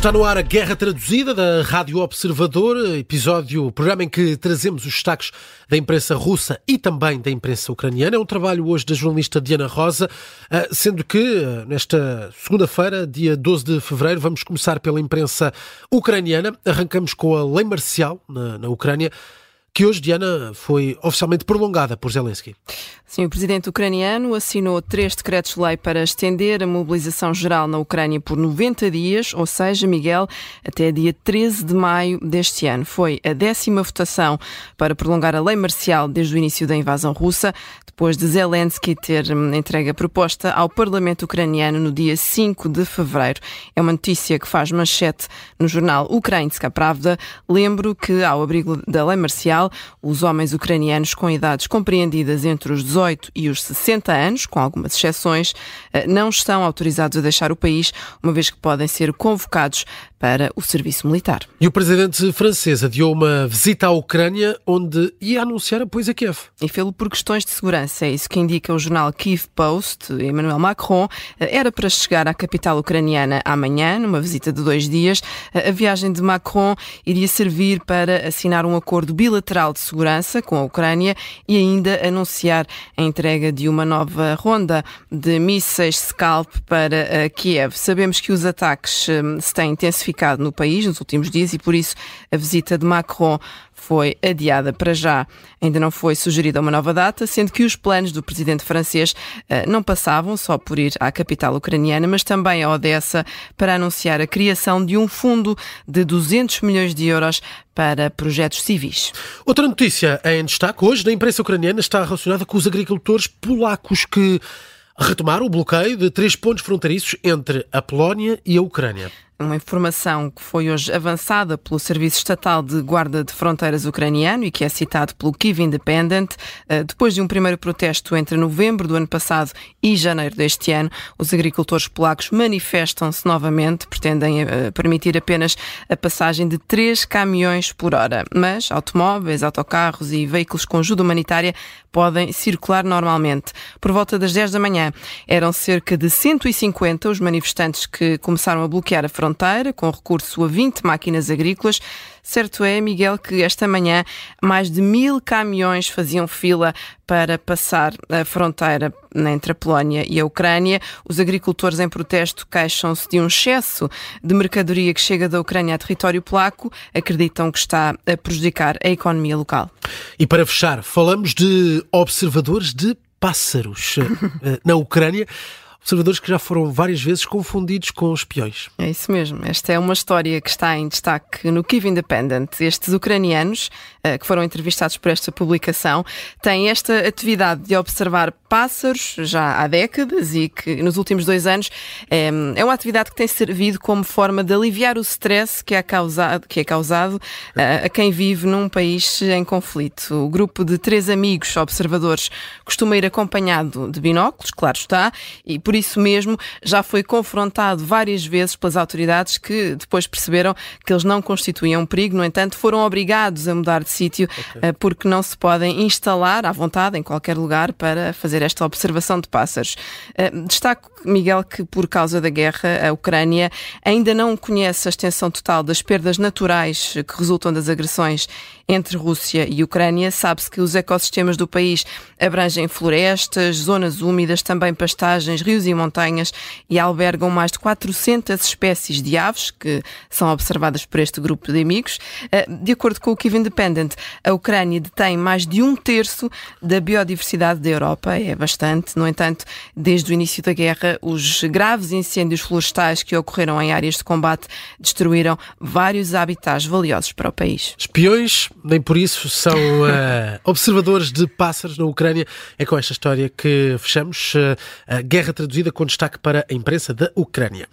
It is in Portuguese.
Está no ar a Guerra Traduzida da Rádio Observador, episódio, programa em que trazemos os destaques da imprensa russa e também da imprensa ucraniana. É um trabalho hoje da jornalista Diana Rosa, ah, sendo que ah, nesta segunda-feira, dia 12 de fevereiro, vamos começar pela imprensa ucraniana. Arrancamos com a lei marcial na, na Ucrânia que hoje, Diana, foi oficialmente prolongada por Zelensky. Sim, o presidente ucraniano assinou três decretos-lei para estender a mobilização geral na Ucrânia por 90 dias, ou seja, Miguel, até dia 13 de maio deste ano. Foi a décima votação para prolongar a lei marcial desde o início da invasão russa, depois de Zelensky ter hum, entregue a proposta ao Parlamento ucraniano no dia 5 de fevereiro. É uma notícia que faz manchete no jornal Ukrainska Pravda. Lembro que, ao abrigo da lei marcial, os homens ucranianos com idades compreendidas entre os 18 e os 60 anos, com algumas exceções, eh, não estão autorizados a deixar o país, uma vez que podem ser convocados para o serviço militar. E o presidente francês adiou uma visita à Ucrânia, onde ia anunciar apoio a Kiev. E fê-lo por questões de segurança. É isso que indica o jornal Kiev Post. Emmanuel Macron eh, era para chegar à capital ucraniana amanhã, numa visita de dois dias. Eh, a viagem de Macron iria servir para assinar um acordo bilateral de segurança com a Ucrânia e ainda anunciar a entrega de uma nova ronda de mísseis Scalp para eh, Kiev. Sabemos que os ataques se têm intensificado no país nos últimos dias e por isso a visita de Macron foi adiada para já. Ainda não foi sugerida uma nova data, sendo que os planos do presidente francês uh, não passavam só por ir à capital ucraniana, mas também a Odessa para anunciar a criação de um fundo de 200 milhões de euros para projetos civis. Outra notícia em destaque hoje na imprensa ucraniana está relacionada com os agricultores polacos que retomaram o bloqueio de três pontos fronteiriços entre a Polónia e a Ucrânia uma informação que foi hoje avançada pelo Serviço Estatal de Guarda de Fronteiras ucraniano e que é citado pelo Kiev Independent. Eh, depois de um primeiro protesto entre novembro do ano passado e janeiro deste ano, os agricultores polacos manifestam-se novamente, pretendem eh, permitir apenas a passagem de três caminhões por hora. Mas automóveis, autocarros e veículos com ajuda humanitária podem circular normalmente. Por volta das 10 da manhã, eram cerca de 150 os manifestantes que começaram a bloquear a fronteira fronteira, com recurso a 20 máquinas agrícolas. Certo é, Miguel, que esta manhã mais de mil caminhões faziam fila para passar a fronteira entre a Polónia e a Ucrânia. Os agricultores em protesto queixam-se de um excesso de mercadoria que chega da Ucrânia a território polaco, acreditam que está a prejudicar a economia local. E para fechar, falamos de observadores de pássaros eh, na Ucrânia observadores que já foram várias vezes confundidos com espiões. É isso mesmo. Esta é uma história que está em destaque no Kiev Independent. Estes ucranianos, uh, que foram entrevistados por esta publicação, têm esta atividade de observar pássaros já há décadas e que nos últimos dois anos é, é uma atividade que tem servido como forma de aliviar o stress que é causado, que é causado uh, a quem vive num país em conflito. O grupo de três amigos observadores costuma ir acompanhado de binóculos, claro está, e por isso mesmo já foi confrontado várias vezes pelas autoridades que depois perceberam que eles não constituíam um perigo, no entanto, foram obrigados a mudar de sítio okay. Eh, porque não se podem instalar à vontade em qualquer lugar para fazer esta observação de pássaros. Eh, destaco, Miguel, que por causa da guerra, a Ucrânia ainda não conhece a extensão total das perdas naturais que resultam das agressões entre Rússia e Ucrânia. Sabe-se que os ecossistemas do país abrangem florestas, zonas úmidas, também pastagens, rios e montanhas e albergam mais de 400 espécies de aves que são observadas por este grupo de amigos. Eh, de acordo com o Kiev Independent, a Ucrânia detém mais de um terço da biodiversidade da Europa, é bastante. No entanto, desde o início da guerra, os graves incêndios florestais que ocorreram em áreas de combate destruíram vários habitats valiosos para o país. Espiões nem por isso são uh, observadores de pássaros na Ucrânia. É com esta história que fechamos uh, a guerra traduzida com destaque para a imprensa da Ucrânia.